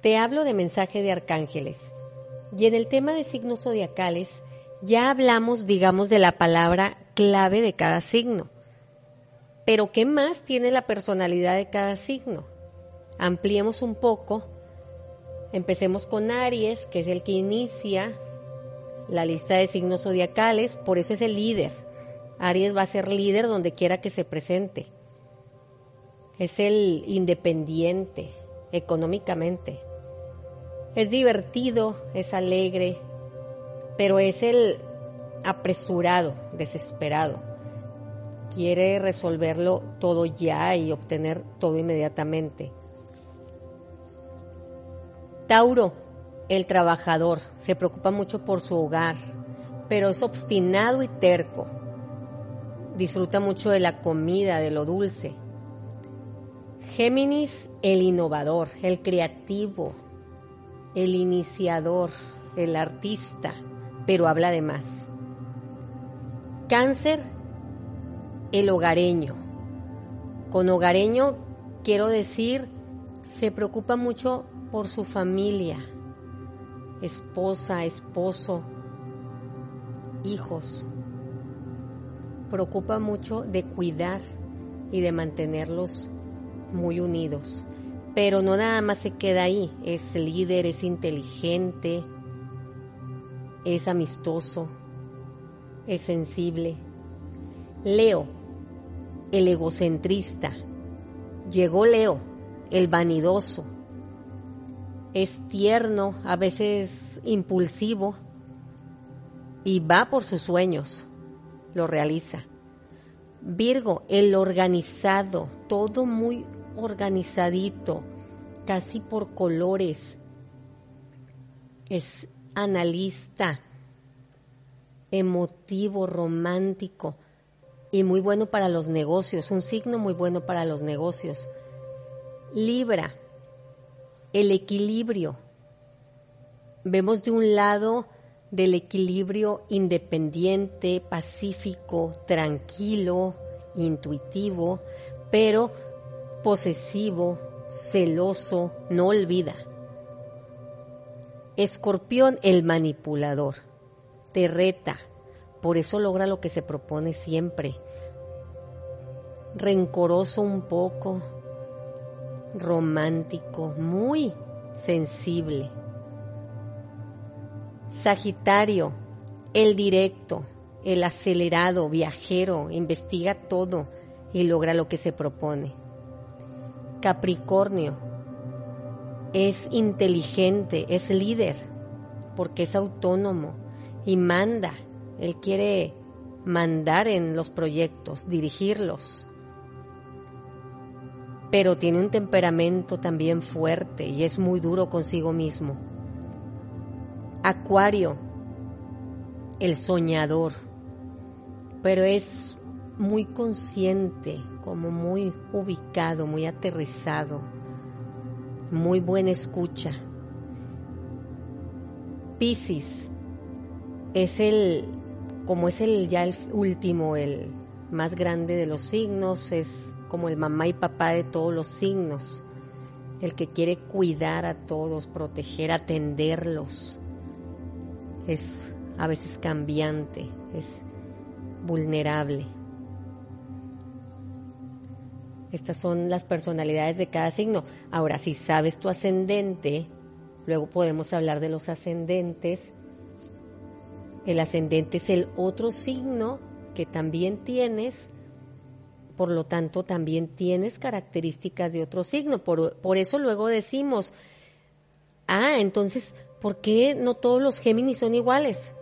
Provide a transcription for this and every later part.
te hablo de mensaje de arcángeles. Y en el tema de signos zodiacales, ya hablamos, digamos, de la palabra clave de cada signo. Pero ¿qué más tiene la personalidad de cada signo? Ampliemos un poco. Empecemos con Aries, que es el que inicia la lista de signos zodiacales, por eso es el líder. Aries va a ser líder donde quiera que se presente. Es el independiente económicamente. Es divertido, es alegre, pero es el apresurado, desesperado. Quiere resolverlo todo ya y obtener todo inmediatamente. Tauro, el trabajador, se preocupa mucho por su hogar, pero es obstinado y terco. Disfruta mucho de la comida, de lo dulce. Géminis, el innovador, el creativo, el iniciador, el artista, pero habla de más. Cáncer, el hogareño. Con hogareño quiero decir, se preocupa mucho por su familia, esposa, esposo, hijos. Preocupa mucho de cuidar y de mantenerlos muy unidos. Pero no nada más se queda ahí, es líder, es inteligente, es amistoso, es sensible. Leo, el egocentrista. Llegó Leo, el vanidoso, es tierno, a veces impulsivo y va por sus sueños, lo realiza. Virgo, el organizado, todo muy organizadito, casi por colores. Es analista, emotivo, romántico y muy bueno para los negocios, un signo muy bueno para los negocios. Libra, el equilibrio. Vemos de un lado del equilibrio independiente, pacífico, tranquilo, intuitivo, pero posesivo, celoso, no olvida. Escorpión, el manipulador, te reta, por eso logra lo que se propone siempre. Rencoroso un poco, romántico, muy sensible. Sagitario, el directo, el acelerado, viajero, investiga todo y logra lo que se propone. Capricornio, es inteligente, es líder, porque es autónomo y manda. Él quiere mandar en los proyectos, dirigirlos pero tiene un temperamento también fuerte y es muy duro consigo mismo. Acuario, el soñador, pero es muy consciente, como muy ubicado, muy aterrizado, muy buena escucha. Piscis es el, como es el ya el último, el más grande de los signos, es como el mamá y papá de todos los signos, el que quiere cuidar a todos, proteger, atenderlos. Es a veces cambiante, es vulnerable. Estas son las personalidades de cada signo. Ahora, si sabes tu ascendente, luego podemos hablar de los ascendentes. El ascendente es el otro signo que también tienes por lo tanto también tienes características de otro signo. Por, por eso luego decimos, ah, entonces, ¿por qué no todos los Géminis son iguales?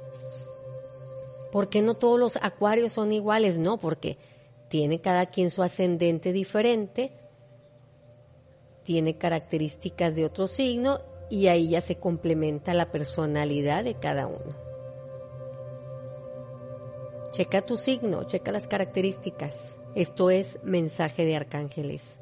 ¿Por qué no todos los Acuarios son iguales? No, porque tiene cada quien su ascendente diferente, tiene características de otro signo y ahí ya se complementa la personalidad de cada uno. Checa tu signo, checa las características. Esto es mensaje de arcángeles.